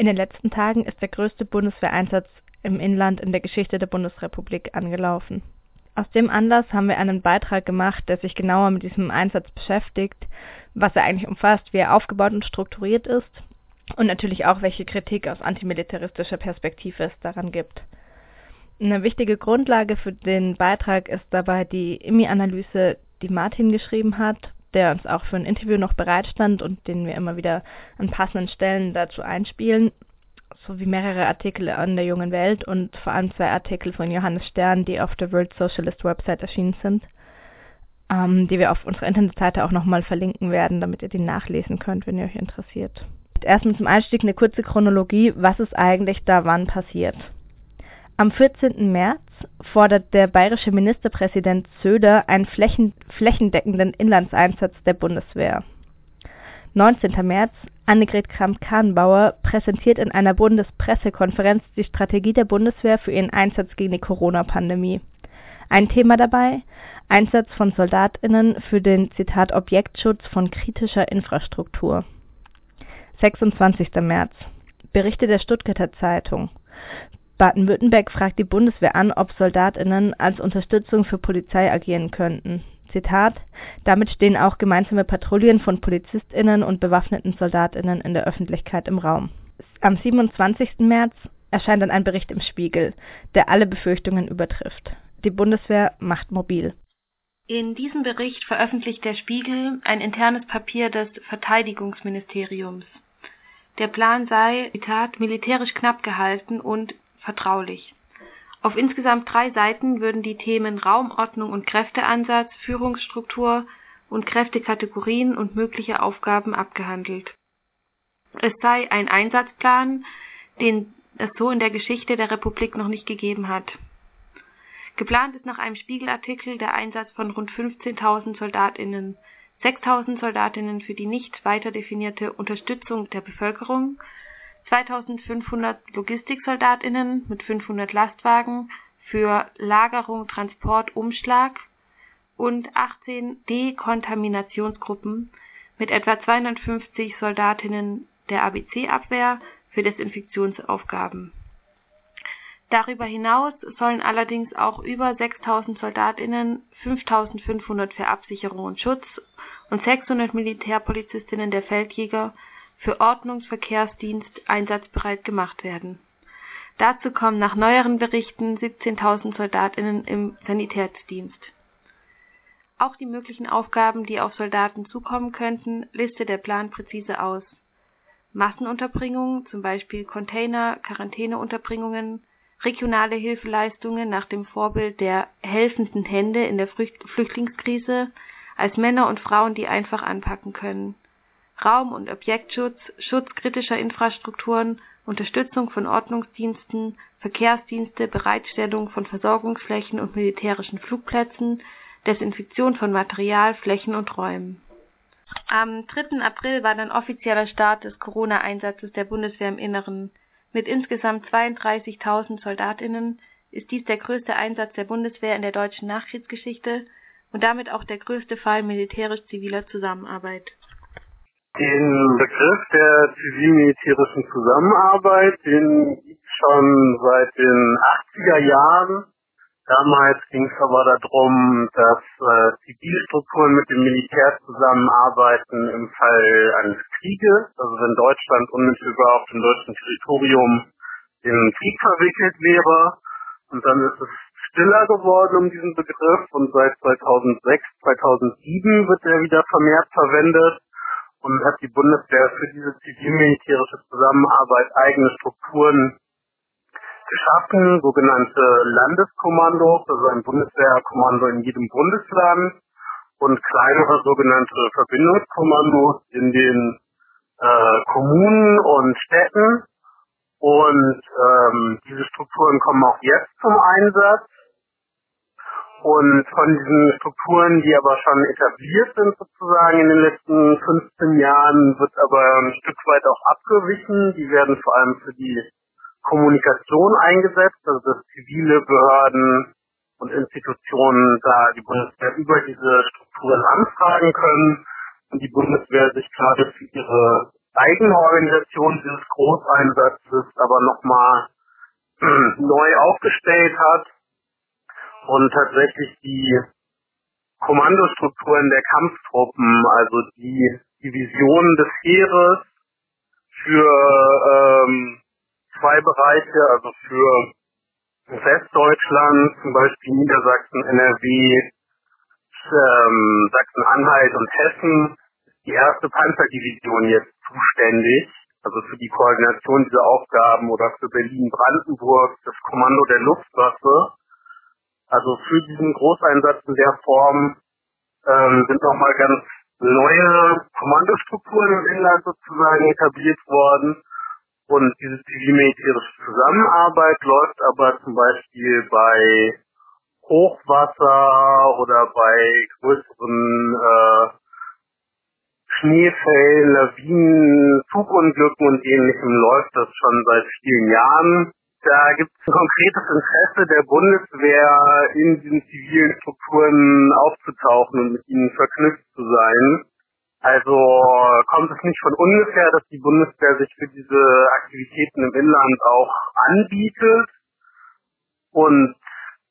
In den letzten Tagen ist der größte Bundeswehreinsatz im Inland in der Geschichte der Bundesrepublik angelaufen. Aus dem Anlass haben wir einen Beitrag gemacht, der sich genauer mit diesem Einsatz beschäftigt, was er eigentlich umfasst, wie er aufgebaut und strukturiert ist und natürlich auch, welche Kritik aus antimilitaristischer Perspektive es daran gibt. Eine wichtige Grundlage für den Beitrag ist dabei die IMI-Analyse, die Martin geschrieben hat, der uns auch für ein Interview noch bereitstand und den wir immer wieder an passenden Stellen dazu einspielen, sowie mehrere Artikel an der Jungen Welt und vor allem zwei Artikel von Johannes Stern, die auf der World Socialist Website erschienen sind, ähm, die wir auf unserer Internetseite auch nochmal verlinken werden, damit ihr die nachlesen könnt, wenn ihr euch interessiert. Erstmal zum Einstieg eine kurze Chronologie, was ist eigentlich da wann passiert. Am 14. März fordert der bayerische Ministerpräsident Söder einen flächen, flächendeckenden Inlandseinsatz der Bundeswehr. 19. März Annegret Kramp-Karrenbauer präsentiert in einer Bundespressekonferenz die Strategie der Bundeswehr für ihren Einsatz gegen die Corona-Pandemie. Ein Thema dabei Einsatz von SoldatInnen für den Zitat Objektschutz von kritischer Infrastruktur. 26. März Berichte der Stuttgarter Zeitung Baden-Württemberg fragt die Bundeswehr an, ob SoldatInnen als Unterstützung für Polizei agieren könnten. Zitat: Damit stehen auch gemeinsame Patrouillen von PolizistInnen und bewaffneten SoldatInnen in der Öffentlichkeit im Raum. Am 27. März erscheint dann ein Bericht im Spiegel, der alle Befürchtungen übertrifft. Die Bundeswehr macht mobil. In diesem Bericht veröffentlicht der Spiegel ein internes Papier des Verteidigungsministeriums. Der Plan sei, Zitat, militärisch knapp gehalten und vertraulich. Auf insgesamt drei Seiten würden die Themen Raumordnung und Kräfteansatz, Führungsstruktur und Kräftekategorien und mögliche Aufgaben abgehandelt. Es sei ein Einsatzplan, den es so in der Geschichte der Republik noch nicht gegeben hat. Geplant ist nach einem Spiegelartikel der Einsatz von rund 15.000 Soldatinnen, 6.000 Soldatinnen für die nicht weiter definierte Unterstützung der Bevölkerung 2.500 Logistiksoldatinnen mit 500 Lastwagen für Lagerung, Transport, Umschlag und 18 Dekontaminationsgruppen mit etwa 250 Soldatinnen der ABC-Abwehr für Desinfektionsaufgaben. Darüber hinaus sollen allerdings auch über 6.000 Soldatinnen, 5.500 für Absicherung und Schutz und 600 Militärpolizistinnen der Feldjäger für Ordnungsverkehrsdienst einsatzbereit gemacht werden. Dazu kommen nach neueren Berichten 17.000 Soldatinnen im Sanitätsdienst. Auch die möglichen Aufgaben, die auf Soldaten zukommen könnten, listet der Plan präzise aus. Massenunterbringung, zum Beispiel Container, Quarantäneunterbringungen, regionale Hilfeleistungen nach dem Vorbild der helfenden Hände in der Flüchtlingskrise, als Männer und Frauen, die einfach anpacken können, Raum- und Objektschutz, Schutz kritischer Infrastrukturen, Unterstützung von Ordnungsdiensten, Verkehrsdienste, Bereitstellung von Versorgungsflächen und militärischen Flugplätzen, Desinfektion von Material, Flächen und Räumen. Am 3. April war dann offizieller Start des Corona-Einsatzes der Bundeswehr im Inneren. Mit insgesamt 32.000 Soldatinnen ist dies der größte Einsatz der Bundeswehr in der deutschen Nachkriegsgeschichte und damit auch der größte Fall militärisch-ziviler Zusammenarbeit. Den Begriff der zivil-militärischen Zusammenarbeit, den gibt es schon seit den 80er Jahren. Damals ging es aber darum, dass äh, Zivilstrukturen mit dem Militär zusammenarbeiten im Fall eines Krieges, also wenn Deutschland unmittelbar auf dem deutschen Territorium in Krieg verwickelt wäre. Und dann ist es stiller geworden um diesen Begriff und seit 2006, 2007 wird er wieder vermehrt verwendet und hat die Bundeswehr für diese zivil-militärische Zusammenarbeit eigene Strukturen geschaffen, sogenannte Landeskommandos, also ein Bundeswehrkommando in jedem Bundesland und kleinere sogenannte Verbindungskommandos in den äh, Kommunen und Städten. Und ähm, diese Strukturen kommen auch jetzt zum Einsatz. Und von diesen Strukturen, die aber schon etabliert sind sozusagen in den letzten 15 Jahren, wird aber ein Stück weit auch abgewichen. Die werden vor allem für die Kommunikation eingesetzt, also dass zivile Behörden und Institutionen da die Bundeswehr über diese Strukturen anfragen können. Und die Bundeswehr sich gerade für ihre eigene Organisation dieses Großeinsatzes aber nochmal neu aufgestellt hat und tatsächlich die Kommandostrukturen der Kampftruppen, also die Divisionen des Heeres für ähm, zwei Bereiche, also für Westdeutschland, zum Beispiel Niedersachsen, NRW, ähm, Sachsen-Anhalt und Hessen, die erste Panzerdivision jetzt zuständig, also für die Koordination dieser Aufgaben oder für Berlin-Brandenburg, das Kommando der Luftwaffe. Also für diesen Großeinsatz in der Form ähm, sind nochmal ganz neue Kommandostrukturen im Inland sozusagen etabliert worden. Und diese zivil-militärische Zusammenarbeit läuft aber zum Beispiel bei Hochwasser oder bei größeren äh, Schneefällen, Lawinen, Zugunglücken und ähnlichem läuft das schon seit vielen Jahren. Da gibt es ein konkretes Interesse der Bundeswehr, in diesen zivilen Strukturen aufzutauchen und mit ihnen verknüpft zu sein. Also kommt es nicht von ungefähr, dass die Bundeswehr sich für diese Aktivitäten im Inland auch anbietet und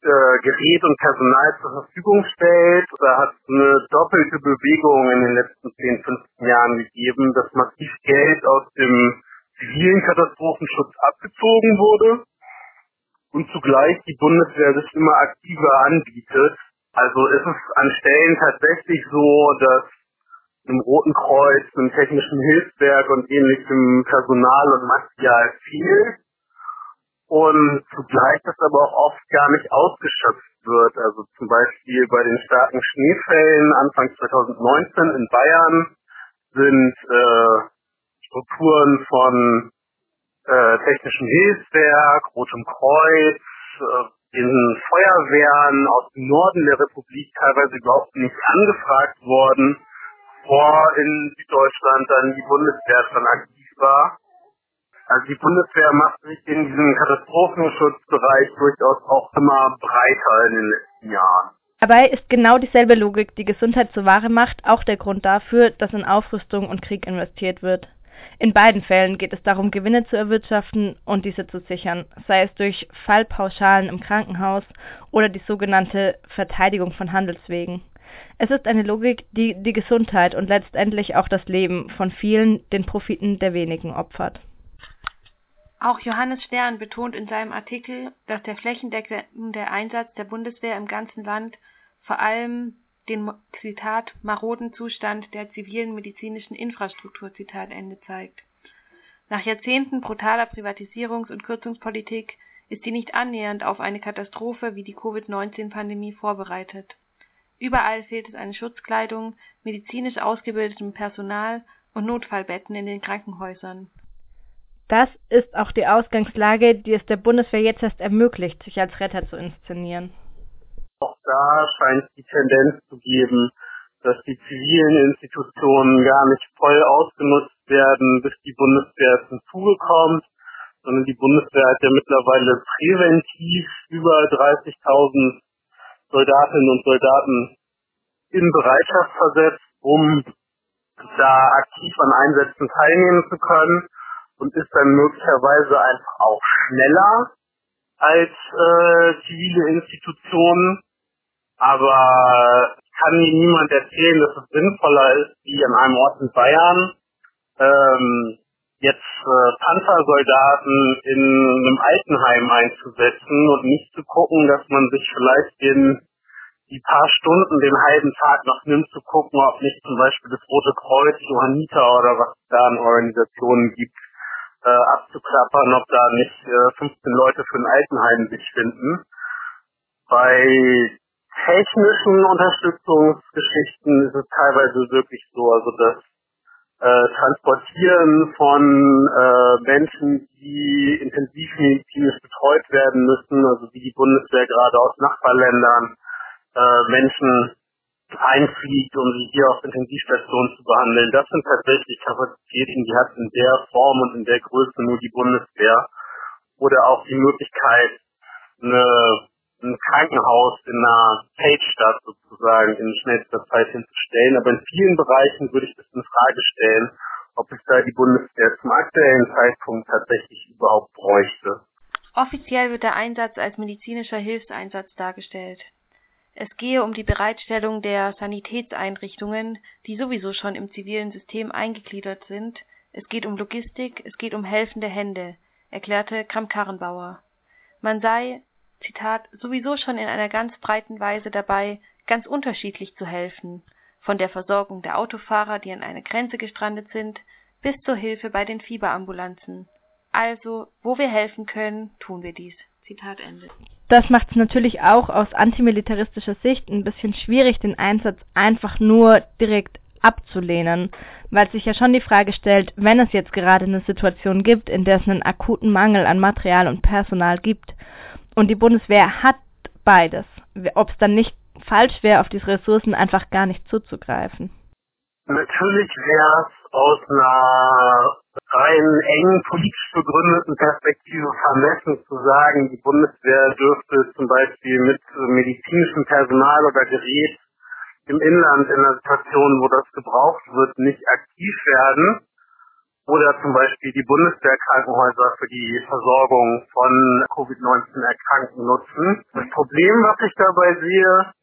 äh, Gerät und Personal zur Verfügung stellt. Da hat es eine doppelte Bewegung in den letzten 10, 15 Jahren gegeben, dass massiv Geld aus dem zivilen Katastrophenschutz abgezogen wurde und zugleich die Bundeswehr sich immer aktiver anbietet. Also ist es an Stellen tatsächlich so, dass im Roten Kreuz, im Technischen Hilfswerk und ähnlichem Personal und Material fehlt und zugleich das aber auch oft gar nicht ausgeschöpft wird. Also zum Beispiel bei den starken Schneefällen Anfang 2019 in Bayern sind äh, Strukturen von äh, Technischen Hilfswerk, Rotem Kreuz, äh, den Feuerwehren aus dem Norden der Republik teilweise überhaupt nicht angefragt worden, vor in Süddeutschland dann die Bundeswehr schon aktiv war. Also die Bundeswehr macht sich in diesem Katastrophenschutzbereich durchaus auch immer breiter in den letzten Jahren. Dabei ist genau dieselbe Logik, die Gesundheit zur Ware macht, auch der Grund dafür, dass in Aufrüstung und Krieg investiert wird. In beiden Fällen geht es darum, Gewinne zu erwirtschaften und diese zu sichern, sei es durch Fallpauschalen im Krankenhaus oder die sogenannte Verteidigung von Handelswegen. Es ist eine Logik, die die Gesundheit und letztendlich auch das Leben von vielen den Profiten der wenigen opfert. Auch Johannes Stern betont in seinem Artikel, dass der flächendeckende Einsatz der Bundeswehr im ganzen Land vor allem den Zitat maroden Zustand der zivilen medizinischen Infrastruktur Zitat Ende zeigt. Nach Jahrzehnten brutaler Privatisierungs- und Kürzungspolitik ist sie nicht annähernd auf eine Katastrophe wie die Covid-19-Pandemie vorbereitet. Überall fehlt es an Schutzkleidung, medizinisch ausgebildetem Personal und Notfallbetten in den Krankenhäusern. Das ist auch die Ausgangslage, die es der Bundeswehr jetzt erst ermöglicht, sich als Retter zu inszenieren. Auch da scheint es die Tendenz zu geben, dass die zivilen Institutionen gar nicht voll ausgenutzt werden, bis die Bundeswehr zum Zuge kommt, sondern die Bundeswehr hat ja mittlerweile präventiv über 30.000 Soldatinnen und Soldaten in Bereitschaft versetzt, um da aktiv an Einsätzen teilnehmen zu können und ist dann möglicherweise einfach auch schneller als äh, zivile Institutionen. Aber kann mir niemand erzählen, dass es sinnvoller ist, wie an einem Ort in Bayern ähm, jetzt äh, Panzersoldaten in einem Altenheim einzusetzen und nicht zu gucken, dass man sich vielleicht in die paar Stunden, den halben Tag noch nimmt, zu gucken, ob nicht zum Beispiel das Rote Kreuz, Johanniter oder was es da an Organisationen gibt, äh, abzuklappern, ob da nicht äh, 15 Leute für ein Altenheim sich finden. Bei technischen Unterstützungsgeschichten ist es teilweise wirklich so, also das äh, Transportieren von äh, Menschen, die intensivmedizinisch betreut werden müssen, also wie die Bundeswehr gerade aus Nachbarländern äh, Menschen einfliegt, um sie hier auf Intensivstationen zu behandeln. Das sind tatsächlich Kapazitäten, die hat in der Form und in der Größe nur die Bundeswehr. Oder auch die Möglichkeit, eine, ein Krankenhaus in einer Feldstadt sozusagen in schnellster Zeit hinzustellen. Aber in vielen Bereichen würde ich das in Frage stellen, ob es da die Bundeswehr zum aktuellen Zeitpunkt tatsächlich überhaupt bräuchte. Offiziell wird der Einsatz als medizinischer Hilfseinsatz dargestellt. Es gehe um die Bereitstellung der Sanitätseinrichtungen, die sowieso schon im zivilen System eingegliedert sind. Es geht um Logistik, es geht um helfende Hände, erklärte Kramp-Karrenbauer. Man sei, Zitat, sowieso schon in einer ganz breiten Weise dabei, ganz unterschiedlich zu helfen, von der Versorgung der Autofahrer, die an einer Grenze gestrandet sind, bis zur Hilfe bei den Fieberambulanzen. Also, wo wir helfen können, tun wir dies. Zitat Ende. Das macht es natürlich auch aus antimilitaristischer Sicht ein bisschen schwierig, den Einsatz einfach nur direkt abzulehnen, weil sich ja schon die Frage stellt, wenn es jetzt gerade eine Situation gibt, in der es einen akuten Mangel an Material und Personal gibt und die Bundeswehr hat beides, ob es dann nicht falsch wäre, auf diese Ressourcen einfach gar nicht zuzugreifen. Natürlich wäre es aus einer rein eng politisch begründeten Perspektive vermessen zu sagen, die Bundeswehr dürfte zum Beispiel mit medizinischem Personal oder Gerät im Inland in einer Situation, wo das gebraucht wird, nicht aktiv werden. Oder zum Beispiel die Bundeswehrkrankenhäuser für die Versorgung von Covid-19-Erkrankten nutzen. Das Problem, was ich dabei sehe,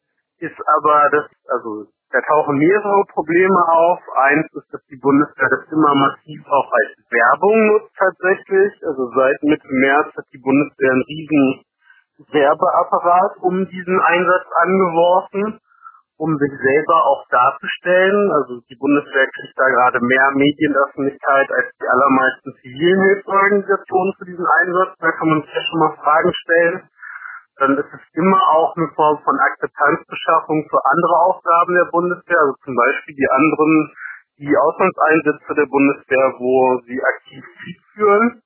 ist aber, dass, also da tauchen mehrere Probleme auf. Eins ist, dass die Bundeswehr das immer massiv auch als Werbung nutzt tatsächlich. Also seit Mitte März hat die Bundeswehr einen riesen Werbeapparat um diesen Einsatz angeworfen, um sich selber auch darzustellen. Also die Bundeswehr kriegt da gerade mehr Medienöffentlichkeit als die allermeisten zivilen Hilfsorganisationen für diesen Einsatz. Da kann man sich ja schon mal Fragen stellen dann ist es immer auch eine Form von Akzeptanzbeschaffung für andere Aufgaben der Bundeswehr, also zum Beispiel die anderen, die Auslandseinsätze der Bundeswehr, wo sie aktiv Krieg führen.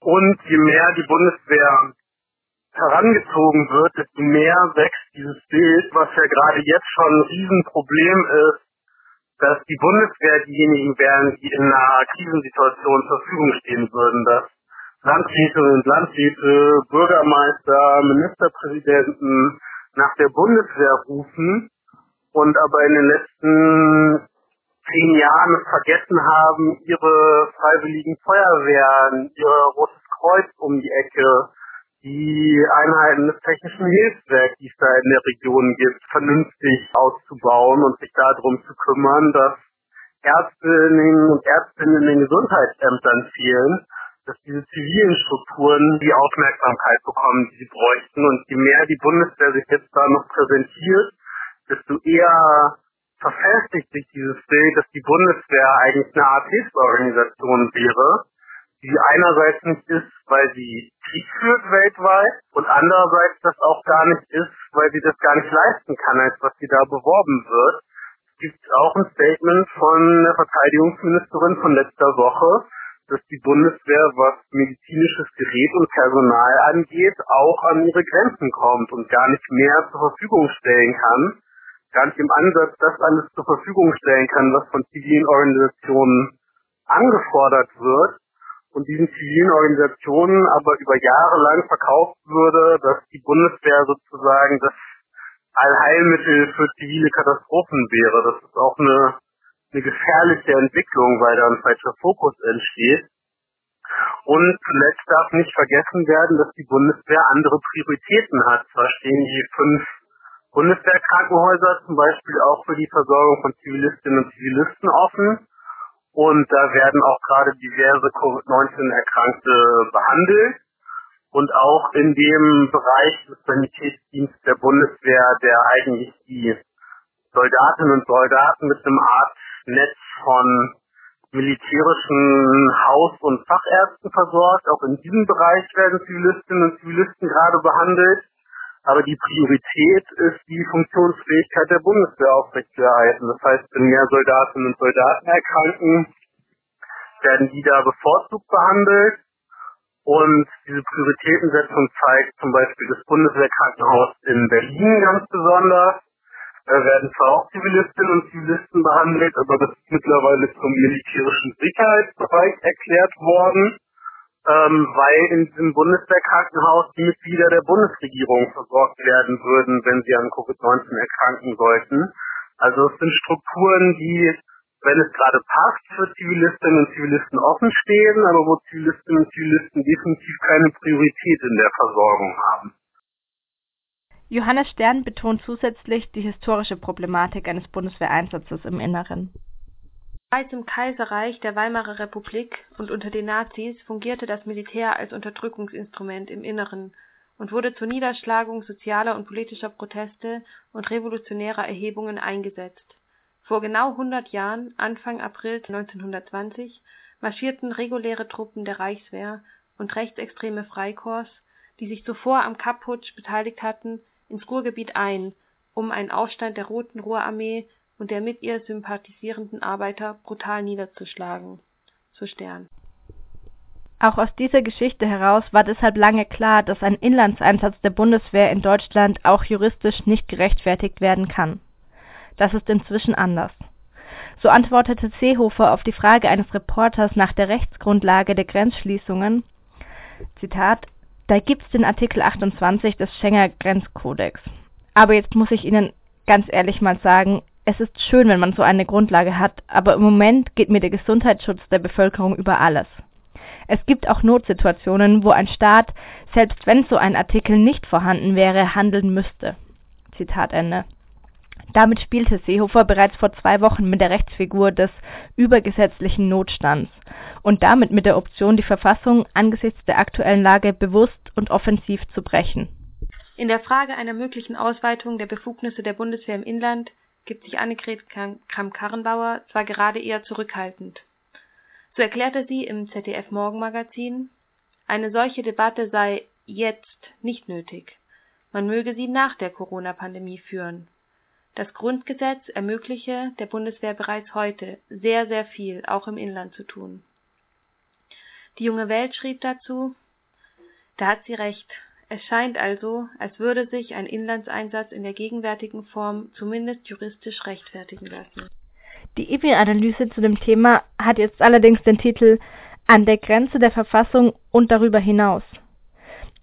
Und je mehr die Bundeswehr herangezogen wird, desto mehr wächst dieses Bild, was ja gerade jetzt schon ein Riesenproblem ist, dass die Bundeswehr diejenigen wären, die in einer Krisensituation zur Verfügung stehen würden, dass Landräte und Landräte, Bürgermeister, Ministerpräsidenten nach der Bundeswehr rufen und aber in den letzten zehn Jahren es vergessen haben, ihre freiwilligen Feuerwehren, ihr Rotes Kreuz um die Ecke, die Einheiten des technischen Hilfswerks, die es da in der Region gibt, vernünftig auszubauen und sich darum zu kümmern, dass Ärztinnen und Ärztinnen in den Gesundheitsämtern fehlen dass diese zivilen Strukturen die Aufmerksamkeit bekommen, die sie bräuchten. Und je mehr die Bundeswehr sich jetzt da noch präsentiert, desto eher verfestigt sich dieses Bild, dass die Bundeswehr eigentlich eine Art Hilfsorganisation wäre, die einerseits nicht ist, weil sie Krieg führt weltweit und andererseits das auch gar nicht ist, weil sie das gar nicht leisten kann, als was sie da beworben wird. Es gibt auch ein Statement von der Verteidigungsministerin von letzter Woche, dass die Bundeswehr, was medizinisches Gerät und Personal angeht, auch an ihre Grenzen kommt und gar nicht mehr zur Verfügung stellen kann, gar nicht im Ansatz das alles zur Verfügung stellen kann, was von zivilen Organisationen angefordert wird und diesen zivilen Organisationen aber über Jahre lang verkauft würde, dass die Bundeswehr sozusagen das Allheilmittel für zivile Katastrophen wäre. Das ist auch eine eine gefährliche Entwicklung, weil da ein falscher Fokus entsteht. Und zuletzt darf nicht vergessen werden, dass die Bundeswehr andere Prioritäten hat. Zwar stehen die fünf Bundeswehrkrankenhäuser zum Beispiel auch für die Versorgung von Zivilistinnen und Zivilisten offen. Und da werden auch gerade diverse Covid-19-Erkrankte behandelt. Und auch in dem Bereich des Sanitätsdienstes der Bundeswehr, der eigentlich die Soldatinnen und Soldaten mit einem Art Netz von militärischen Haus- und Fachärzten versorgt. Auch in diesem Bereich werden Zivilistinnen und Zivilisten gerade behandelt. Aber die Priorität ist die Funktionsfähigkeit der Bundeswehr aufrechtzuerhalten. Das heißt, wenn mehr Soldatinnen und Soldaten erkranken, werden die da bevorzugt behandelt. Und diese Prioritätensetzung zeigt zum Beispiel das Bundeswehrkrankenhaus in Berlin ganz besonders. Da werden zwar auch Zivilistinnen und Zivilisten behandelt, aber das ist mittlerweile zum militärischen Sicherheitsbereich erklärt worden, ähm, weil in diesem Bundeswehrkrankenhaus die Mitglieder der Bundesregierung versorgt werden würden, wenn sie an Covid-19 erkranken sollten. Also es sind Strukturen, die wenn es gerade passt, für Zivilistinnen und Zivilisten offen stehen, aber wo Zivilistinnen und Zivilisten definitiv keine Priorität in der Versorgung haben. Johannes Stern betont zusätzlich die historische Problematik eines Bundeswehreinsatzes im Inneren. Bereits im Kaiserreich der Weimarer Republik und unter den Nazis fungierte das Militär als Unterdrückungsinstrument im Inneren und wurde zur Niederschlagung sozialer und politischer Proteste und revolutionärer Erhebungen eingesetzt. Vor genau 100 Jahren, Anfang April 1920, marschierten reguläre Truppen der Reichswehr und rechtsextreme Freikorps, die sich zuvor am Kapp-Putsch beteiligt hatten, ins Ruhrgebiet ein, um einen Aufstand der Roten Ruhrarmee und der mit ihr sympathisierenden Arbeiter brutal niederzuschlagen. Zu Stern. Auch aus dieser Geschichte heraus war deshalb lange klar, dass ein Inlandseinsatz der Bundeswehr in Deutschland auch juristisch nicht gerechtfertigt werden kann. Das ist inzwischen anders. So antwortete Seehofer auf die Frage eines Reporters nach der Rechtsgrundlage der Grenzschließungen, Zitat, da gibt's den Artikel 28 des Schenger Grenzkodex. Aber jetzt muss ich Ihnen ganz ehrlich mal sagen, es ist schön, wenn man so eine Grundlage hat, aber im Moment geht mir der Gesundheitsschutz der Bevölkerung über alles. Es gibt auch Notsituationen, wo ein Staat, selbst wenn so ein Artikel nicht vorhanden wäre, handeln müsste. Zitat Ende. Damit spielte Seehofer bereits vor zwei Wochen mit der Rechtsfigur des übergesetzlichen Notstands und damit mit der Option, die Verfassung angesichts der aktuellen Lage bewusst und offensiv zu brechen. In der Frage einer möglichen Ausweitung der Befugnisse der Bundeswehr im Inland gibt sich Annegret Kramp-Karrenbauer zwar gerade eher zurückhaltend. So erklärte sie im ZDF Morgenmagazin, eine solche Debatte sei jetzt nicht nötig. Man möge sie nach der Corona-Pandemie führen. Das Grundgesetz ermögliche der Bundeswehr bereits heute sehr, sehr viel, auch im Inland zu tun. Die junge Welt schrieb dazu, da hat sie recht. Es scheint also, als würde sich ein Inlandseinsatz in der gegenwärtigen Form zumindest juristisch rechtfertigen lassen. Die IPI-Analyse zu dem Thema hat jetzt allerdings den Titel An der Grenze der Verfassung und darüber hinaus.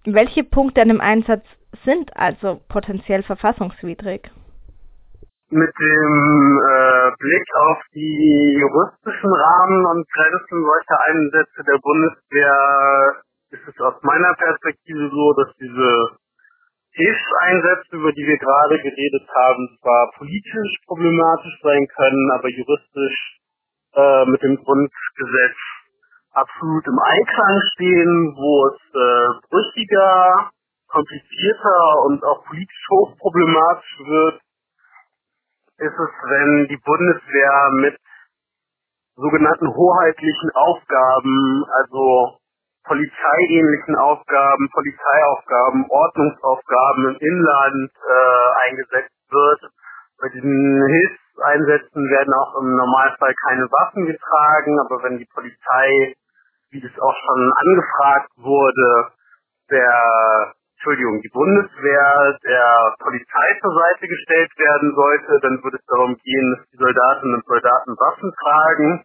Welche Punkte an dem Einsatz sind also potenziell verfassungswidrig? mit dem äh, Blick auf die juristischen Rahmen und Grenzen solcher Einsätze der Bundeswehr ist es aus meiner Perspektive so, dass diese Hilfseinsätze, über die wir gerade geredet haben, zwar politisch problematisch sein können, aber juristisch äh, mit dem Grundgesetz absolut im Einklang stehen, wo es äh, brüchiger, komplizierter und auch politisch hochproblematisch wird, ist es, wenn die Bundeswehr mit sogenannten hoheitlichen Aufgaben, also polizeiähnlichen Aufgaben, Polizeiaufgaben, Ordnungsaufgaben im Inland äh, eingesetzt wird. Bei diesen Hilfseinsätzen werden auch im Normalfall keine Waffen getragen, aber wenn die Polizei, wie das auch schon angefragt wurde, der Entschuldigung, die Bundeswehr der Polizei zur Seite gestellt werden sollte, dann würde es darum gehen, dass die Soldatinnen und Soldaten Waffen tragen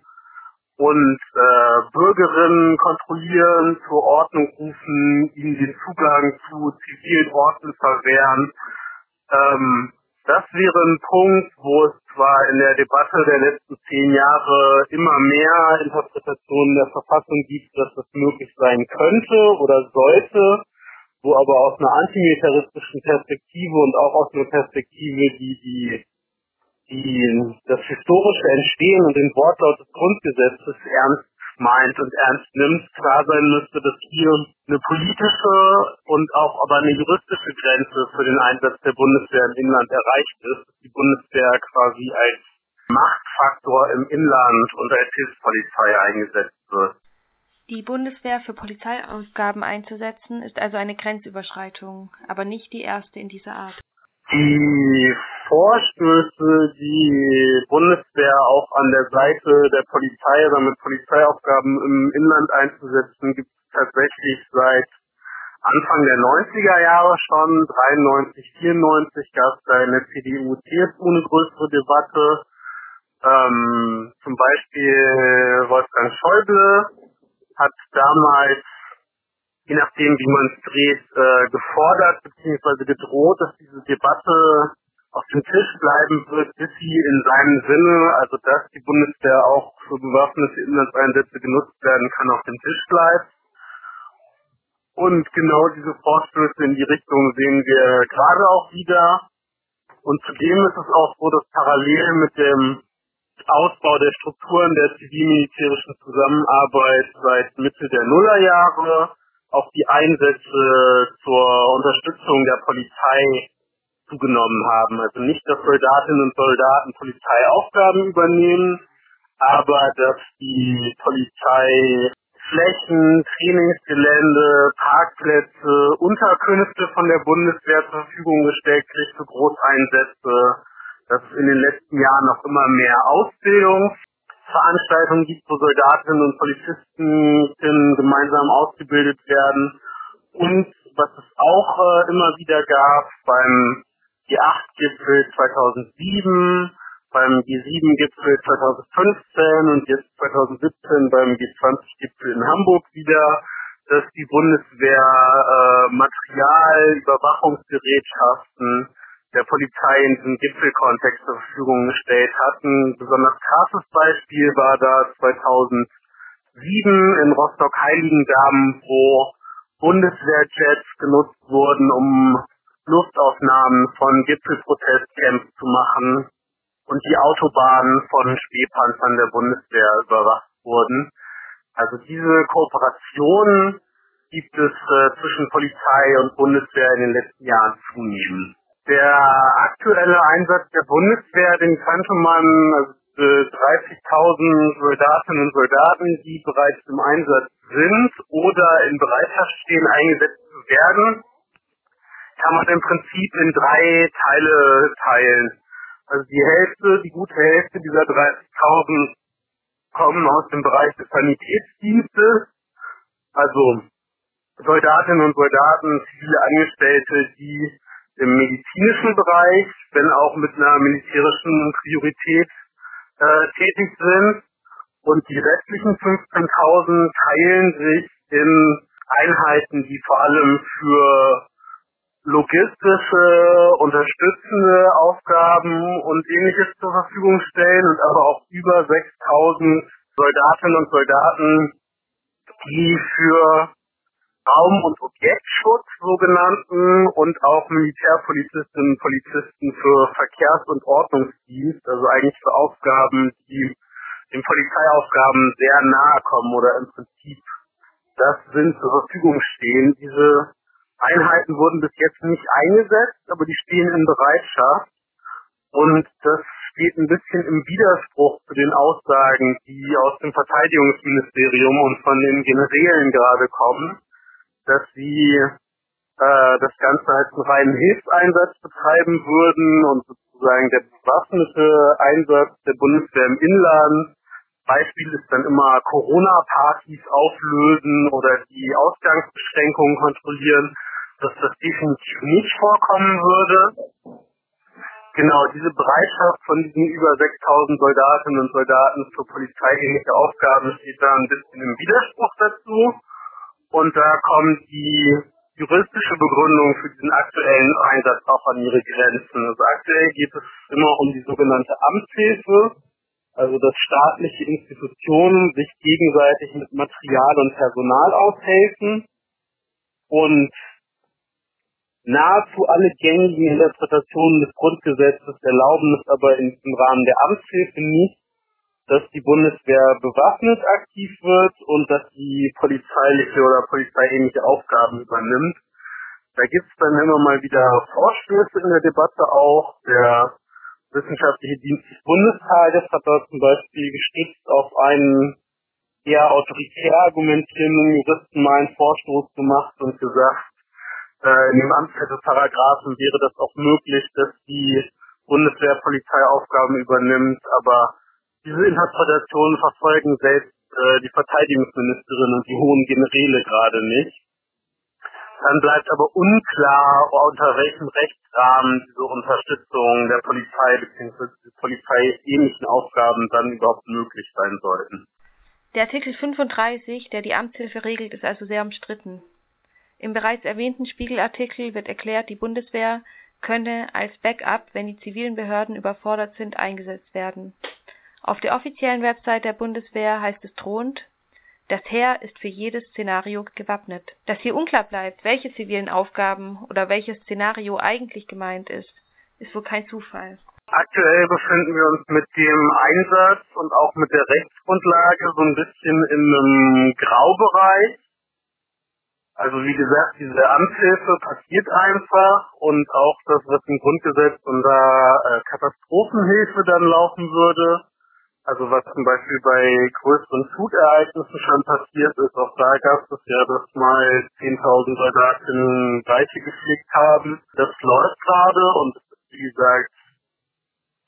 und äh, Bürgerinnen kontrollieren, zur Ordnung rufen, ihnen den Zugang zu zivilen Orten verwehren. Ähm, das wäre ein Punkt, wo es zwar in der Debatte der letzten zehn Jahre immer mehr Interpretationen der Verfassung gibt, dass das möglich sein könnte oder sollte, wo aber aus einer antimilitaristischen Perspektive und auch aus einer Perspektive, die die die das historische Entstehen und den Wortlaut des Grundgesetzes ernst meint und ernst nimmt, klar sein müsste, dass hier eine politische und auch aber eine juristische Grenze für den Einsatz der Bundeswehr im Inland erreicht ist, dass die Bundeswehr quasi als Machtfaktor im Inland und als Hilfspolizei eingesetzt wird. Die Bundeswehr für Polizeiaufgaben einzusetzen, ist also eine Grenzüberschreitung, aber nicht die erste in dieser Art. Die Vorstöße, die Bundeswehr auch an der Seite der Polizei oder mit Polizeiaufgaben im Inland einzusetzen, gibt es tatsächlich seit Anfang der 90er Jahre schon. 93, 94 gab es da in der CDU, CSU eine größere Debatte. Ähm, zum Beispiel Wolfgang Schäuble hat damals, je nachdem wie man es dreht, äh, gefordert bzw. gedroht, dass diese Debatte auf dem Tisch bleiben wird, bis sie in seinem Sinne, also dass die Bundeswehr auch für bewaffnete Inlandseinsätze genutzt werden kann, auf dem Tisch bleibt. Und genau diese Vorstöße in die Richtung sehen wir gerade auch wieder. Und zudem ist es auch so, dass parallel mit dem Ausbau der Strukturen der zivil-militärischen Zusammenarbeit seit Mitte der Nullerjahre auch die Einsätze zur Unterstützung der Polizei zugenommen haben. Also nicht, dass Soldatinnen und Soldaten Polizeiaufgaben übernehmen, aber dass die Polizei Flächen, Trainingsgelände, Parkplätze, Unterkünfte von der Bundeswehr zur Verfügung gestellt kriegt für Großeinsätze, dass in den letzten Jahren noch immer mehr Ausbildungsveranstaltungen gibt, wo Soldatinnen und Polizisten gemeinsam ausgebildet werden. Und was es auch äh, immer wieder gab beim G8-Gipfel 2007, beim G7-Gipfel 2015 und jetzt 2017 beim G20-Gipfel in Hamburg wieder, dass die Bundeswehr äh, Material, Überwachungsgerätschaften der Polizei in diesem Gipfelkontext zur Verfügung gestellt hat. Ein besonders krasses Beispiel war da 2007 in Rostock-Heiligendamm, wo Bundeswehrjets genutzt wurden, um Luftaufnahmen von Gipfelprotestcamps zu machen und die Autobahnen von Spähpanzern der Bundeswehr überwacht wurden. Also diese Kooperation gibt es äh, zwischen Polizei und Bundeswehr in den letzten Jahren zunehmend. Der aktuelle Einsatz der Bundeswehr, den kannte man, also 30.000 Soldatinnen und Soldaten, die bereits im Einsatz sind oder in Bereitschaft stehen, eingesetzt zu werden, kann man im Prinzip in drei Teile teilen. Also die Hälfte, die gute Hälfte dieser 30.000 kommen aus dem Bereich des Sanitätsdienstes, also Soldatinnen und Soldaten, zivile Angestellte, die im medizinischen Bereich, wenn auch mit einer militärischen Priorität äh, tätig sind. Und die restlichen 15.000 teilen sich in Einheiten, die vor allem für logistische, unterstützende Aufgaben und ähnliches zur Verfügung stellen und aber auch über 6000 Soldatinnen und Soldaten, die für Raum- und Objektschutz sogenannten und auch Militärpolizistinnen und Polizisten für Verkehrs- und Ordnungsdienst, also eigentlich für Aufgaben, die den Polizeiaufgaben sehr nahe kommen oder im Prinzip das sind zur Verfügung stehen. Diese Einheiten wurden bis jetzt nicht eingesetzt, aber die stehen in Bereitschaft. Und das steht ein bisschen im Widerspruch zu den Aussagen, die aus dem Verteidigungsministerium und von den Generälen gerade kommen, dass sie äh, das Ganze als einen reinen Hilfseinsatz betreiben würden und sozusagen der bewaffnete Einsatz der Bundeswehr im Inland Beispiel ist dann immer Corona-Partys auflösen oder die Ausgangsbeschränkungen kontrollieren dass das definitiv nicht vorkommen würde. Genau, diese Bereitschaft von diesen über 6000 Soldatinnen und Soldaten für polizeiähnliche Aufgaben steht da ein bisschen im Widerspruch dazu. Und da kommt die juristische Begründung für diesen aktuellen Einsatz auch an ihre Grenzen. Also aktuell geht es immer um die sogenannte Amtshilfe, also dass staatliche Institutionen sich gegenseitig mit Material und Personal aushelfen. Und Nahezu alle gängigen Interpretationen des Grundgesetzes erlauben es aber im Rahmen der Amtshilfe nicht, dass die Bundeswehr bewaffnet aktiv wird und dass die polizeiliche oder polizeiähnliche Aufgaben übernimmt. Da gibt es dann immer mal wieder Vorstöße in der Debatte auch. Der Wissenschaftliche Dienst des Bundestages hat dort zum Beispiel gestützt auf einen eher autoritär argumentierenden Juristen mal einen Vorstoß gemacht und gesagt, äh, in dem Amtshalteparagraphen wäre das auch möglich, dass die Bundeswehr Polizeiaufgaben übernimmt, aber diese Interpretationen verfolgen selbst äh, die Verteidigungsministerin und die hohen Generäle gerade nicht. Dann bleibt aber unklar, unter welchem Rechtsrahmen diese Unterstützung der Polizei bzw. polizeiähnlichen Aufgaben dann überhaupt möglich sein sollten. Der Artikel 35, der die Amtshilfe regelt, ist also sehr umstritten. Im bereits erwähnten Spiegelartikel wird erklärt, die Bundeswehr könne als Backup, wenn die zivilen Behörden überfordert sind, eingesetzt werden. Auf der offiziellen Website der Bundeswehr heißt es drohend, das Heer ist für jedes Szenario gewappnet. Dass hier unklar bleibt, welche zivilen Aufgaben oder welches Szenario eigentlich gemeint ist, ist wohl kein Zufall. Aktuell befinden wir uns mit dem Einsatz und auch mit der Rechtsgrundlage so ein bisschen in einem Graubereich. Also wie gesagt, diese Amtshilfe passiert einfach und auch das, was im Grundgesetz unter äh, Katastrophenhilfe dann laufen würde, also was zum Beispiel bei größeren Flutereignissen schon passiert ist, auch da gab es ja, dass mal 10.000 Soldaten Weiche gepflegt haben. Das läuft gerade und wie gesagt,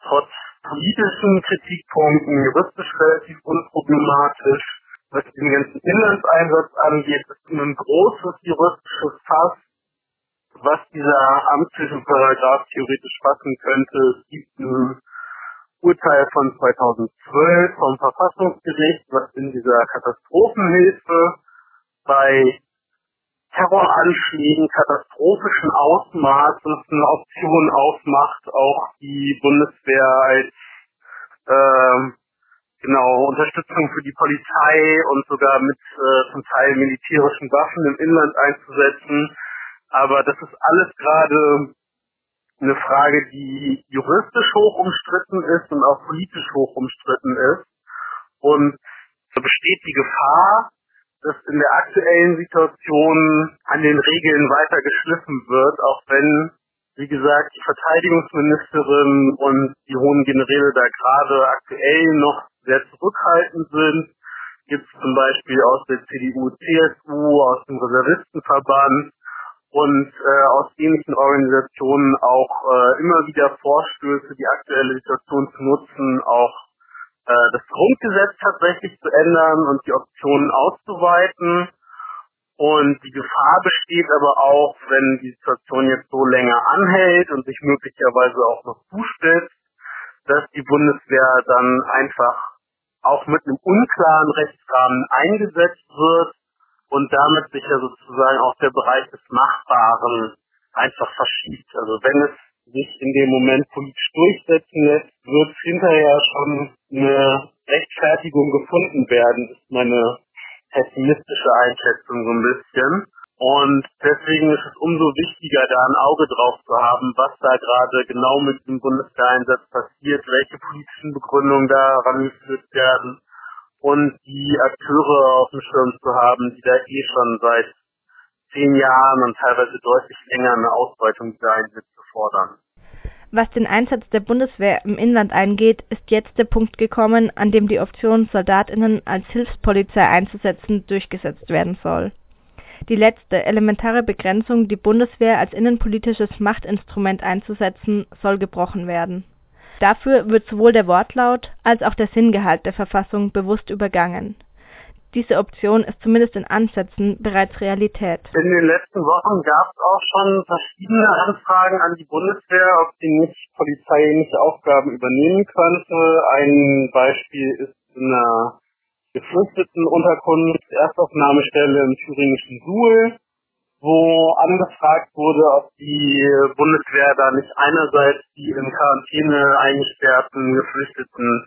trotz politischen Kritikpunkten juristisch relativ unproblematisch. Was den ganzen Inlandseinsatz angeht, ist ein großes juristisches Fass, was dieser amtliche Paragraph theoretisch fassen könnte. Es gibt ein Urteil von 2012 vom Verfassungsgericht, was in dieser Katastrophenhilfe bei Terroranschlägen katastrophischen Ausmaßes eine Option aufmacht, auch die Bundeswehr als äh, genau Unterstützung für die Polizei und sogar mit äh, zum Teil militärischen Waffen im Inland einzusetzen. Aber das ist alles gerade eine Frage, die juristisch hoch umstritten ist und auch politisch hoch umstritten ist. Und da besteht die Gefahr, dass in der aktuellen Situation an den Regeln weiter geschliffen wird, auch wenn, wie gesagt, die Verteidigungsministerin und die hohen Generäle da gerade aktuell noch sehr zurückhaltend sind. Gibt es zum Beispiel aus der CDU, CSU, aus dem Reservistenverband und äh, aus ähnlichen Organisationen auch äh, immer wieder Vorstöße, die aktuelle Situation zu nutzen, auch äh, das Grundgesetz tatsächlich zu ändern und die Optionen auszuweiten. Und die Gefahr besteht aber auch, wenn die Situation jetzt so länger anhält und sich möglicherweise auch noch zuspitzt, dass die Bundeswehr dann einfach auch mit einem unklaren Rechtsrahmen eingesetzt wird und damit sich ja sozusagen auch der Bereich des Machbaren einfach verschiebt. Also wenn es sich in dem Moment politisch durchsetzen lässt, wird hinterher schon eine Rechtfertigung gefunden werden, ist meine pessimistische Einschätzung so ein bisschen. Und deswegen ist es umso wichtiger, da ein Auge drauf zu haben, was da gerade genau mit dem Bundeswehreinsatz passiert, welche politischen Begründungen da rangeführt werden und die Akteure auf dem Schirm zu haben, die da eh schon seit zehn Jahren und teilweise deutlich länger eine Ausweitung dieser Einsätze fordern. Was den Einsatz der Bundeswehr im Inland eingeht, ist jetzt der Punkt gekommen, an dem die Option, Soldatinnen als Hilfspolizei einzusetzen, durchgesetzt werden soll. Die letzte elementare Begrenzung, die Bundeswehr als innenpolitisches Machtinstrument einzusetzen, soll gebrochen werden. Dafür wird sowohl der Wortlaut als auch der Sinngehalt der Verfassung bewusst übergangen. Diese Option ist zumindest in Ansätzen bereits Realität. In den letzten Wochen gab es auch schon verschiedene Anfragen an die Bundeswehr, ob sie nicht polizeiliche Aufgaben übernehmen könnte. Ein Beispiel ist in einer geflüchteten Unterkunft Erstaufnahmestelle im thüringischen Suhl wo angefragt wurde, ob die Bundeswehr da nicht einerseits die in Quarantäne eingesperrten Geflüchteten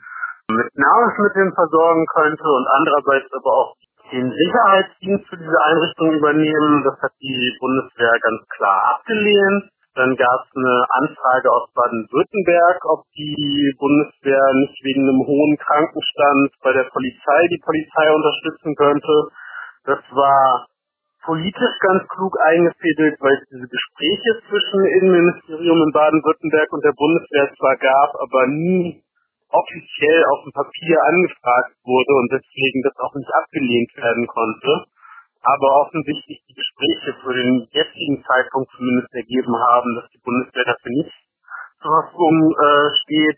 mit Nahrungsmitteln versorgen könnte und andererseits aber auch den Sicherheitsdienst für diese Einrichtung übernehmen. Das hat die Bundeswehr ganz klar abgelehnt. Dann gab es eine Anfrage aus Baden-Württemberg, ob die Bundeswehr nicht wegen einem hohen Krankenstand bei der Polizei die Polizei unterstützen könnte. Das war politisch ganz klug eingefädelt, weil es diese Gespräche zwischen Innenministerium in Baden-Württemberg und der Bundeswehr zwar gab, aber nie offiziell auf dem Papier angefragt wurde und deswegen das auch nicht abgelehnt werden konnte. Aber offensichtlich die Gespräche für den jetzigen Zeitpunkt zumindest ergeben haben, dass die Bundeswehr dafür nicht zur Verfügung äh, steht.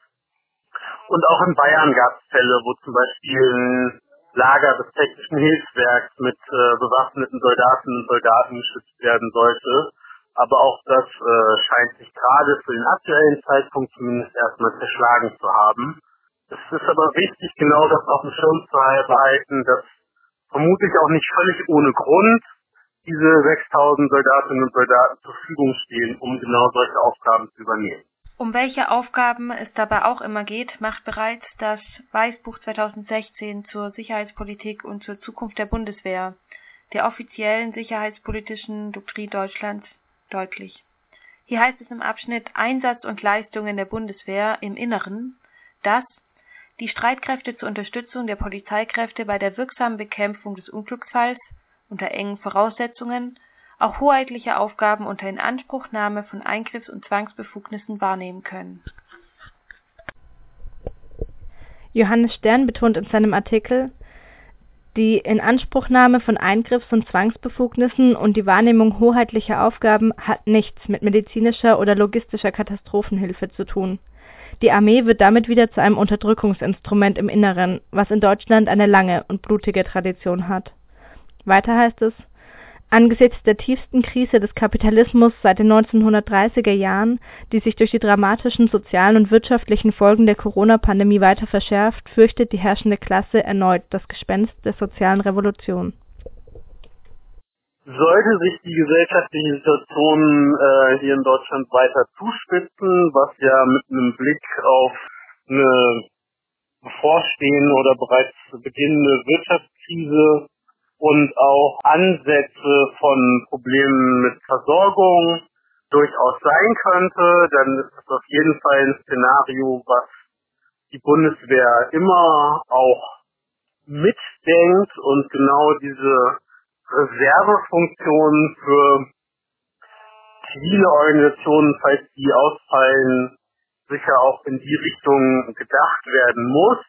Und auch in Bayern gab es Fälle, wo zum Beispiel Lager des technischen Hilfswerks mit äh, bewaffneten Soldaten und Soldaten geschützt werden sollte. Aber auch das äh, scheint sich gerade für den aktuellen Zeitpunkt zumindest erstmal zerschlagen zu haben. Es ist aber wichtig, genau das auf dem Schirm zu behalten, dass vermutlich auch nicht völlig ohne Grund diese 6000 Soldatinnen und Soldaten zur Verfügung stehen, um genau solche Aufgaben zu übernehmen. Um welche Aufgaben es dabei auch immer geht, macht bereits das Weißbuch 2016 zur Sicherheitspolitik und zur Zukunft der Bundeswehr, der offiziellen sicherheitspolitischen Doktrin Deutschlands, deutlich. Hier heißt es im Abschnitt Einsatz und Leistungen der Bundeswehr im Inneren, dass die Streitkräfte zur Unterstützung der Polizeikräfte bei der wirksamen Bekämpfung des Unglücksfalls unter engen Voraussetzungen auch hoheitliche Aufgaben unter Inanspruchnahme von Eingriffs- und Zwangsbefugnissen wahrnehmen können. Johannes Stern betont in seinem Artikel, die Inanspruchnahme von Eingriffs- und Zwangsbefugnissen und die Wahrnehmung hoheitlicher Aufgaben hat nichts mit medizinischer oder logistischer Katastrophenhilfe zu tun. Die Armee wird damit wieder zu einem Unterdrückungsinstrument im Inneren, was in Deutschland eine lange und blutige Tradition hat. Weiter heißt es Angesichts der tiefsten Krise des Kapitalismus seit den 1930er Jahren, die sich durch die dramatischen sozialen und wirtschaftlichen Folgen der Corona-Pandemie weiter verschärft, fürchtet die herrschende Klasse erneut das Gespenst der sozialen Revolution. Sollte sich die gesellschaftliche Situation äh, hier in Deutschland weiter zuspitzen, was ja mit einem Blick auf eine bevorstehende oder bereits beginnende Wirtschaftskrise und auch Ansätze von Problemen mit Versorgung durchaus sein könnte, dann ist das auf jeden Fall ein Szenario, was die Bundeswehr immer auch mitdenkt und genau diese Reservefunktion für zivile Organisationen, falls die ausfallen, sicher auch in die Richtung gedacht werden muss.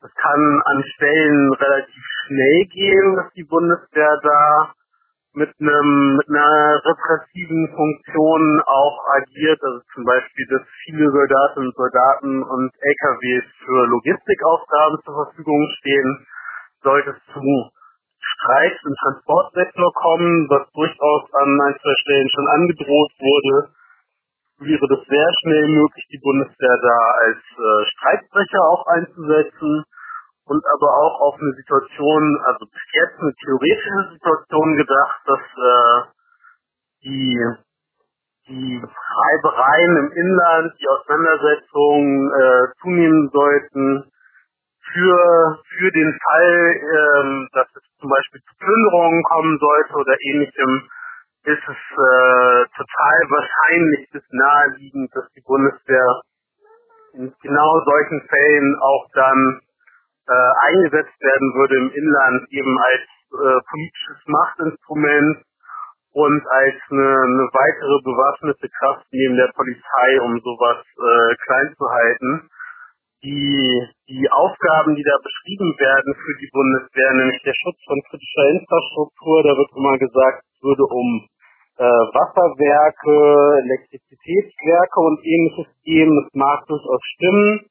Es kann an Stellen relativ schnell gehen, dass die Bundeswehr da mit einem mit einer repressiven Funktion auch agiert, also zum Beispiel, dass viele Soldatinnen und Soldaten und LKWs für Logistikaufgaben zur Verfügung stehen, sollte es zu Streiks im Transportsektor kommen, was durchaus an ein, zwei Stellen schon angedroht wurde, wäre das sehr schnell möglich, die Bundeswehr da als äh, Streikbrecher auch einzusetzen und aber auch auf eine Situation, also bis jetzt eine theoretische Situation gedacht, dass äh, die die Reibereien im Inland, die Auseinandersetzungen äh, zunehmen sollten für für den Fall, ähm, dass es zum Beispiel zu Plünderungen kommen sollte oder ähnlichem, ist es äh, total wahrscheinlich bis naheliegend, dass die Bundeswehr in genau solchen Fällen auch dann äh, eingesetzt werden würde im Inland eben als äh, politisches Machtinstrument und als eine, eine weitere bewaffnete Kraft neben der Polizei, um sowas äh, klein zu halten. Die, die Aufgaben, die da beschrieben werden für die Bundeswehr, nämlich der Schutz von kritischer Infrastruktur, da wird immer gesagt, es würde um äh, Wasserwerke, Elektrizitätswerke und ähnliches gehen. Das mag durchaus stimmen.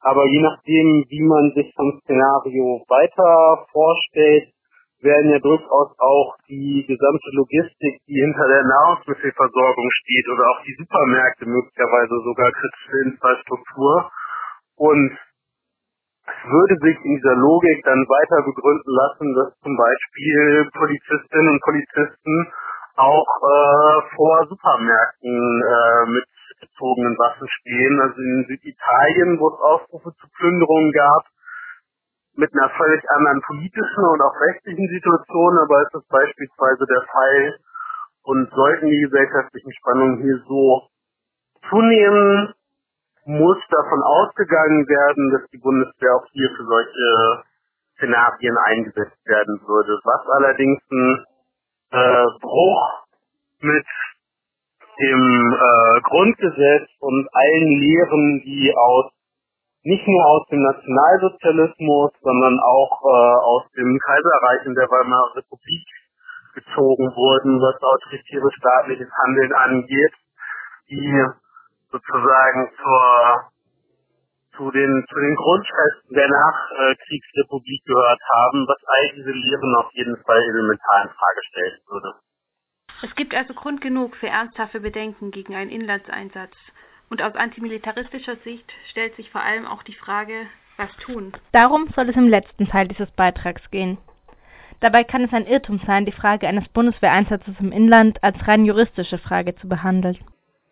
Aber je nachdem, wie man sich vom Szenario weiter vorstellt, werden ja durchaus auch die gesamte Logistik, die hinter der Nahrungsmittelversorgung steht oder auch die Supermärkte möglicherweise sogar kritische Infrastruktur. Und würde sich in dieser Logik dann weiter begründen lassen, dass zum Beispiel Polizistinnen und Polizisten auch äh, vor Supermärkten äh, mit gezogenen Waffen stehen. Also in Süditalien, wo es Aufrufe zu Plünderungen gab, mit einer völlig anderen politischen und auch rechtlichen Situation, aber ist das beispielsweise der Fall. Und sollten die gesellschaftlichen Spannungen hier so zunehmen, muss davon ausgegangen werden, dass die Bundeswehr auch hier für solche Szenarien eingesetzt werden würde. Was allerdings ein äh, Bruch mit dem äh, Grundgesetz und allen Lehren, die aus nicht nur aus dem Nationalsozialismus, sondern auch äh, aus dem Kaiserreich in der Weimarer Republik gezogen wurden, was autoritäres staatliches Handeln angeht, die sozusagen zur zu den zu den Grundfesten der Nachkriegsrepublik gehört haben, was all diese Lehren auf jeden Fall elementar in Frage stellen würde. Es gibt also Grund genug für ernsthafte Bedenken gegen einen Inlandseinsatz. Und aus antimilitaristischer Sicht stellt sich vor allem auch die Frage, was tun? Darum soll es im letzten Teil dieses Beitrags gehen. Dabei kann es ein Irrtum sein, die Frage eines Bundeswehreinsatzes im Inland als rein juristische Frage zu behandeln.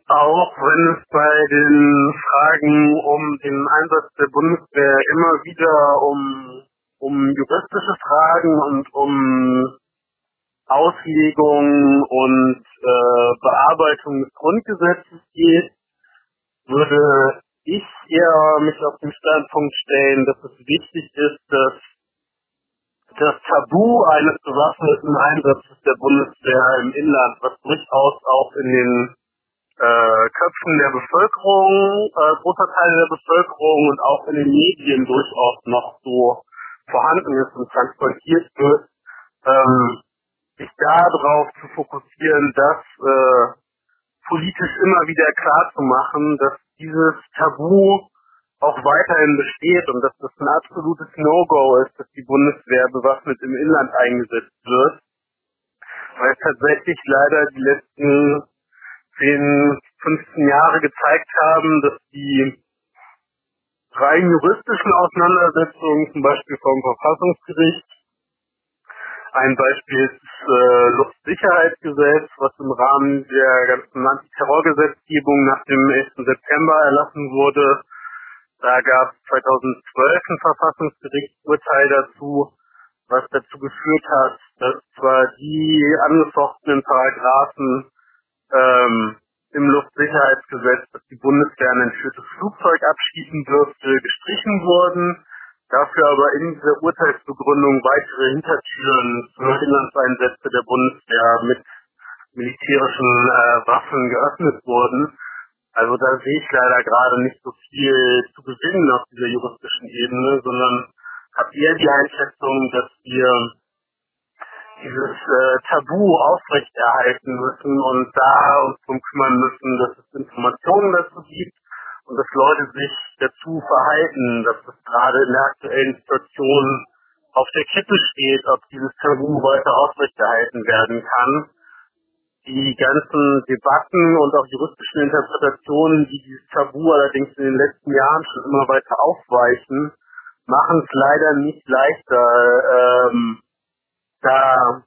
Auch wenn es bei den Fragen um den Einsatz der Bundeswehr immer wieder um, um juristische Fragen und um Auslegung und äh, Bearbeitung des Grundgesetzes geht, würde ich eher mich auf den Standpunkt stellen, dass es wichtig ist, dass das Tabu eines bewaffneten Einsatzes der Bundeswehr im Inland, was durchaus auch in den äh, Köpfen der Bevölkerung, äh, großer Teile der Bevölkerung und auch in den Medien durchaus noch so vorhanden ist und transportiert wird, ähm, sich darauf zu fokussieren, das äh, politisch immer wieder klar zu machen, dass dieses Tabu auch weiterhin besteht und dass das ein absolutes No-Go ist, dass die Bundeswehr bewaffnet im Inland eingesetzt wird. Weil tatsächlich leider die letzten 10, 15 Jahre gezeigt haben, dass die rein juristischen Auseinandersetzungen, zum Beispiel vom Verfassungsgericht, ein Beispiel ist äh, Luftsicherheitsgesetz, was im Rahmen der ganzen Antiterrorgesetzgebung nach dem 11. September erlassen wurde. Da gab es 2012 ein Verfassungsgerichtsurteil dazu, was dazu geführt hat, dass zwar die angefochtenen Paragraphen ähm, im Luftsicherheitsgesetz, dass die Bundeswehr ein entführtes Flugzeug abschießen dürfte, gestrichen wurden, dafür aber in dieser Urteilsbegründung weitere Hintertüren für Inlandseinsätze der Bundeswehr mit militärischen äh, Waffen geöffnet wurden. Also da sehe ich leider gerade nicht so viel zu gewinnen auf dieser juristischen Ebene, sondern habe eher die Einschätzung, dass wir dieses äh, Tabu aufrechterhalten müssen und da uns darum kümmern müssen, dass es Informationen dazu gibt und dass Leute sich dazu verhalten, dass es gerade in der aktuellen Situation auf der Kippe steht, ob dieses Tabu weiter aufrechterhalten werden kann. Die ganzen Debatten und auch juristischen Interpretationen, die dieses Tabu allerdings in den letzten Jahren schon immer weiter aufweichen, machen es leider nicht leichter, ähm, da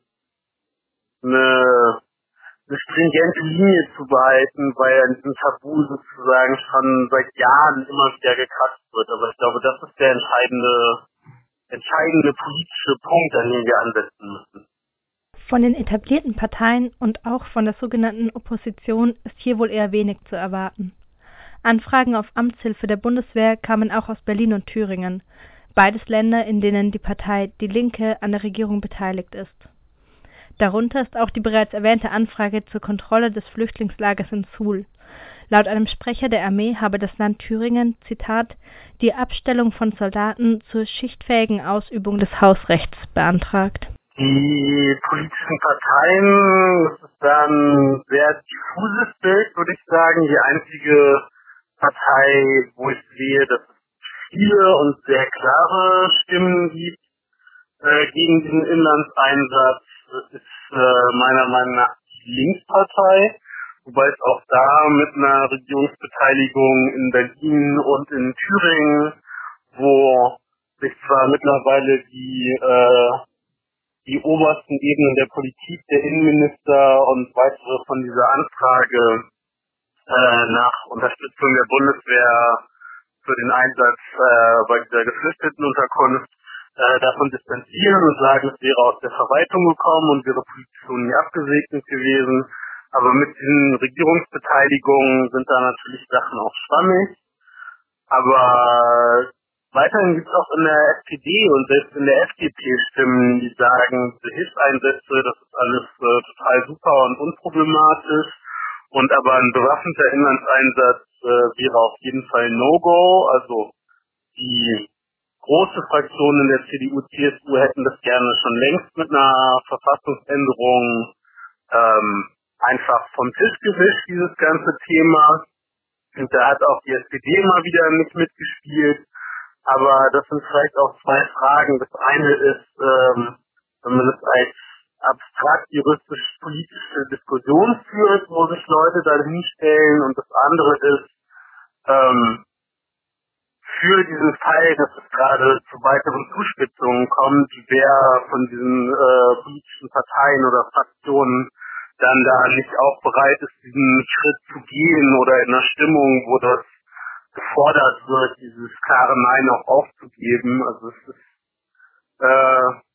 eine, eine stringente Linie zu behalten, weil an diesem Tabu sozusagen schon seit Jahren immer wieder gekratzt wird. Aber ich glaube, das ist der entscheidende, entscheidende politische Punkt, an dem wir ansetzen müssen. Von den etablierten Parteien und auch von der sogenannten Opposition ist hier wohl eher wenig zu erwarten. Anfragen auf Amtshilfe der Bundeswehr kamen auch aus Berlin und Thüringen, beides Länder, in denen die Partei Die Linke an der Regierung beteiligt ist. Darunter ist auch die bereits erwähnte Anfrage zur Kontrolle des Flüchtlingslagers in Suhl. Laut einem Sprecher der Armee habe das Land Thüringen, Zitat, die Abstellung von Soldaten zur schichtfähigen Ausübung des Hausrechts beantragt. Die politischen Parteien, das ist dann sehr diffuses Bild, würde ich sagen. Die einzige Partei, wo ich sehe, dass es viele und sehr klare Stimmen gibt äh, gegen diesen Inlandseinsatz. Das ist äh, meiner Meinung nach die Linkspartei, wobei es auch da mit einer Regierungsbeteiligung in Berlin und in Thüringen, wo sich zwar mittlerweile die äh, die obersten Ebenen der Politik, der Innenminister und weitere von dieser Anfrage äh, nach Unterstützung der Bundeswehr für den Einsatz äh, bei dieser Geflüchtetenunterkunft äh, davon distanzieren und sagen, es wäre aus der Verwaltung gekommen und wäre Position nie abgesegnet gewesen. Aber mit den Regierungsbeteiligungen sind da natürlich Sachen auch schwammig. Aber weiterhin gibt es auch in der SPD und selbst in der FDP Stimmen, die sagen, diese Hilfseinsätze, das ist alles äh, total super und unproblematisch. Und aber ein bewaffneter Inlandseinsatz äh, wäre auf jeden Fall No-Go. Also die große Fraktion in der CDU, CSU hätten das gerne schon längst mit einer Verfassungsänderung ähm, einfach vom Tisch gewischt, dieses ganze Thema. Und da hat auch die SPD mal wieder nicht mitgespielt. Aber das sind vielleicht auch zwei Fragen. Das eine ist, ähm, wenn man es als abstrakt juristisch-politische Diskussion führt, wo sich Leute da hinstellen und das andere ist, ähm, für diesen Fall, dass es gerade zu weiteren Zuspitzungen kommt, wer von diesen äh, politischen Parteien oder Fraktionen dann da nicht auch bereit ist, diesen Schritt zu gehen oder in einer Stimmung, wo das gefordert wird, dieses klare Nein auch aufzugeben. Also es ist äh,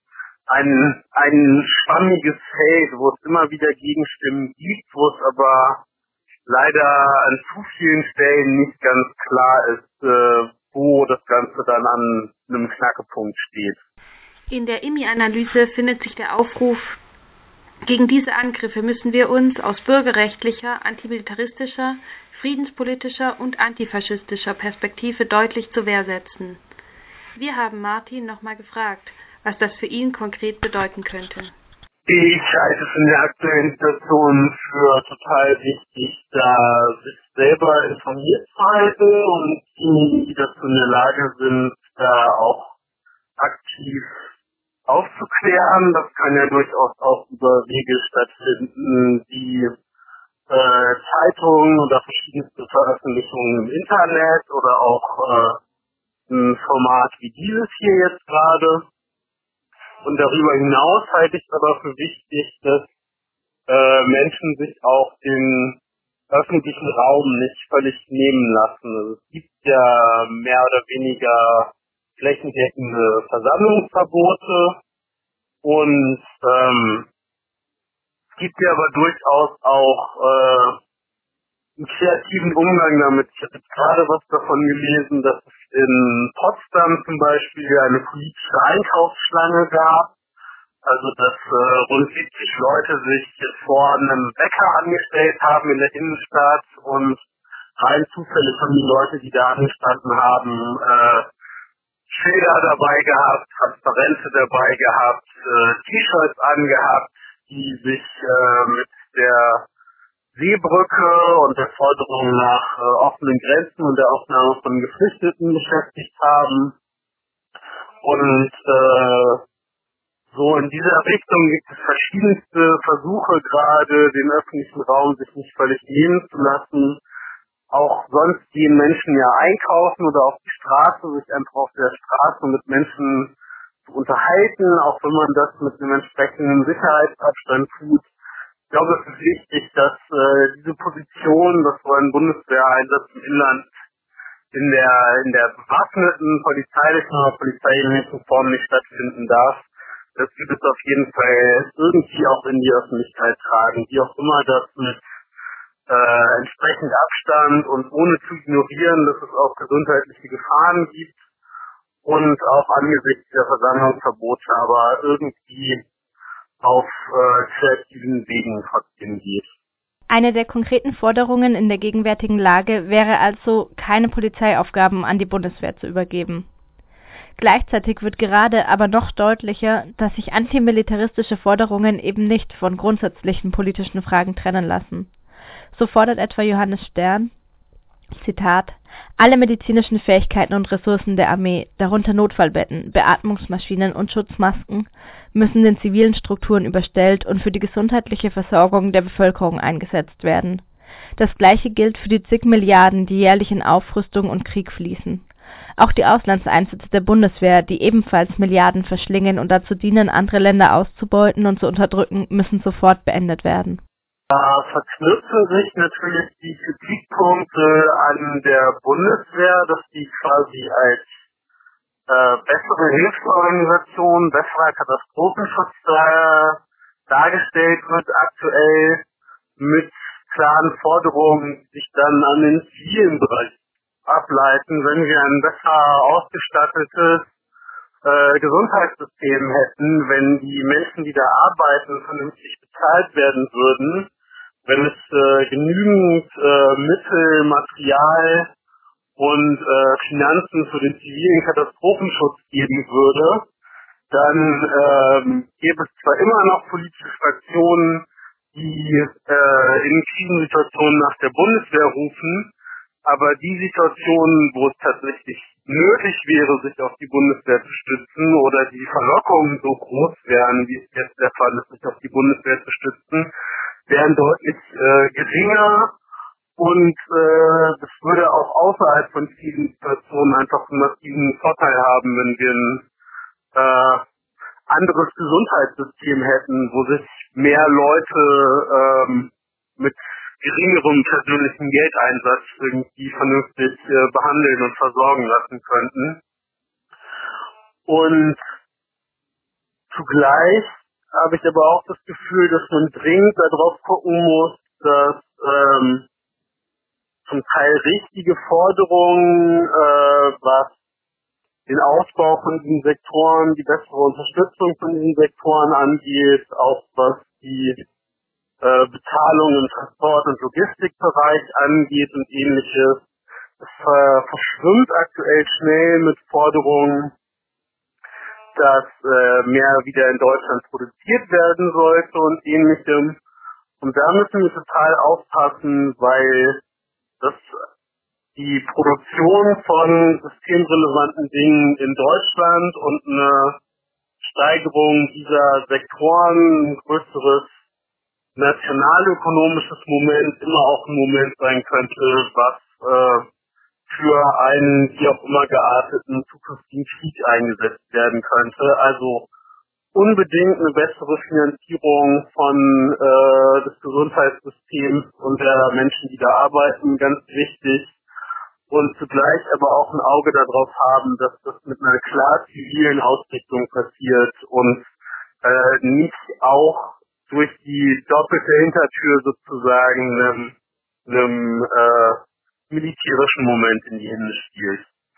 ein, ein spannendes Feld, wo es immer wieder Gegenstimmen gibt, wo es aber leider an zu vielen Stellen nicht ganz klar ist, äh, wo das Ganze dann an einem Knackepunkt steht. In der IMI-Analyse findet sich der Aufruf, gegen diese Angriffe müssen wir uns aus bürgerrechtlicher, antimilitaristischer, friedenspolitischer und antifaschistischer Perspektive deutlich zur Wehr setzen. Wir haben Martin nochmal gefragt, was das für ihn konkret bedeuten könnte. Ich halte es in der aktuellen Situation für total wichtig, da sich selber informiert zu halten und diejenigen, die dazu in der Lage sind, da auch aktiv aufzuklären. Das kann ja durchaus auch über Wege stattfinden, wie äh, Zeitungen oder verschiedenste Veröffentlichungen im Internet oder auch äh, ein Format wie dieses hier jetzt gerade. Und darüber hinaus halte ich es aber für wichtig, dass äh, Menschen sich auch den öffentlichen Raum nicht völlig nehmen lassen. Also es gibt ja mehr oder weniger flächendeckende Versammlungsverbote und ähm, es gibt ja aber durchaus auch äh, einen kreativen Umgang damit. Ich habe gerade was davon gelesen, dass es in Potsdam zum Beispiel eine politische Einkaufsschlange gab. Also dass äh, rund 70 Leute sich vor einem Bäcker angestellt haben in der Innenstadt und rein zufällig haben die Leute, die da angestanden haben, äh, Schilder dabei gehabt, Transparente dabei gehabt, äh, T-Shirts angehabt, die sich äh, mit der Seebrücke und der Forderung nach äh, offenen Grenzen und der Aufnahme von Geflüchteten beschäftigt haben. Und äh, so in dieser Richtung gibt es verschiedenste Versuche gerade, den öffentlichen Raum sich nicht völlig nehmen zu lassen. Auch sonst gehen Menschen ja einkaufen oder auf die Straße, sich einfach auf der Straße mit Menschen zu unterhalten, auch wenn man das mit einem entsprechenden Sicherheitsabstand tut. Ich glaube, es ist wichtig, dass äh, diese Position, dass so ein Bundeswehreinsatz im Inland in der in der bewaffneten polizeilichen oder polizeiähnlichen Form nicht stattfinden darf. Das gibt es auf jeden Fall irgendwie auch in die Öffentlichkeit tragen, wie auch immer das mit äh, entsprechend Abstand und ohne zu ignorieren, dass es auch gesundheitliche Gefahren gibt und auch angesichts der Versammlungsverbote aber irgendwie auf äh, Wegen trotzdem geht. Eine der konkreten Forderungen in der gegenwärtigen Lage wäre also, keine Polizeiaufgaben an die Bundeswehr zu übergeben. Gleichzeitig wird gerade aber noch deutlicher, dass sich antimilitaristische Forderungen eben nicht von grundsätzlichen politischen Fragen trennen lassen. So fordert etwa Johannes Stern, Zitat, alle medizinischen Fähigkeiten und Ressourcen der Armee, darunter Notfallbetten, Beatmungsmaschinen und Schutzmasken, müssen den zivilen Strukturen überstellt und für die gesundheitliche Versorgung der Bevölkerung eingesetzt werden. Das gleiche gilt für die zig Milliarden, die jährlich in Aufrüstung und Krieg fließen. Auch die Auslandseinsätze der Bundeswehr, die ebenfalls Milliarden verschlingen und dazu dienen, andere Länder auszubeuten und zu unterdrücken, müssen sofort beendet werden. Da verknüpfen sich natürlich die Kritikpunkte an der Bundeswehr, dass die quasi als äh, bessere Hilfsorganisation, besserer Katastrophenschutz äh, dargestellt wird aktuell mit klaren Forderungen, die sich dann an den zivilen Bereich ableiten, wenn wir ein besser ausgestattetes äh, Gesundheitssystem hätten, wenn die Menschen, die da arbeiten, vernünftig bezahlt werden würden, wenn es äh, genügend äh, Mittel, Material und äh, Finanzen für den zivilen Katastrophenschutz geben würde, dann ähm, gäbe es zwar immer noch politische Fraktionen, die äh, in Krisensituationen nach der Bundeswehr rufen, aber die Situationen, wo es tatsächlich nötig wäre, sich auf die Bundeswehr zu stützen oder die Verlockungen so groß wären, wie es jetzt der Fall ist, sich auf die Bundeswehr zu stützen, wären deutlich äh, geringer Und äh, das würde auch außerhalb von vielen Situationen einfach einen massiven Vorteil haben, wenn wir ein äh, anderes Gesundheitssystem hätten, wo sich mehr Leute ähm, mit geringerem persönlichen Geldeinsatz irgendwie vernünftig äh, behandeln und versorgen lassen könnten. Und zugleich habe ich aber auch das Gefühl, dass man dringend darauf gucken muss, dass ähm, zum Teil richtige Forderungen, äh, was den Ausbau von diesen Sektoren, die bessere Unterstützung von diesen Sektoren angeht, auch was die äh, Bezahlung im Transport- und Logistikbereich angeht und ähnliches. Es äh, verschwimmt aktuell schnell mit Forderungen, dass äh, mehr wieder in Deutschland produziert werden sollte und ähnlichem. Und da müssen wir total aufpassen, weil das die Produktion von systemrelevanten Dingen in Deutschland und eine Steigerung dieser Sektoren, ein größeres nationalökonomisches Moment immer auch ein Moment sein könnte, was äh, für einen wie auch immer gearteten zukünftigen Krieg eingesetzt werden könnte. Also unbedingt eine bessere Finanzierung von äh, des Gesundheitssystems und der Menschen, die da arbeiten, ganz wichtig. Und zugleich aber auch ein Auge darauf haben, dass das mit einer klar zivilen Ausrichtung passiert und äh, nicht auch durch die doppelte Hintertür sozusagen einem, einem äh, militärischen Moment in die Hände spielt.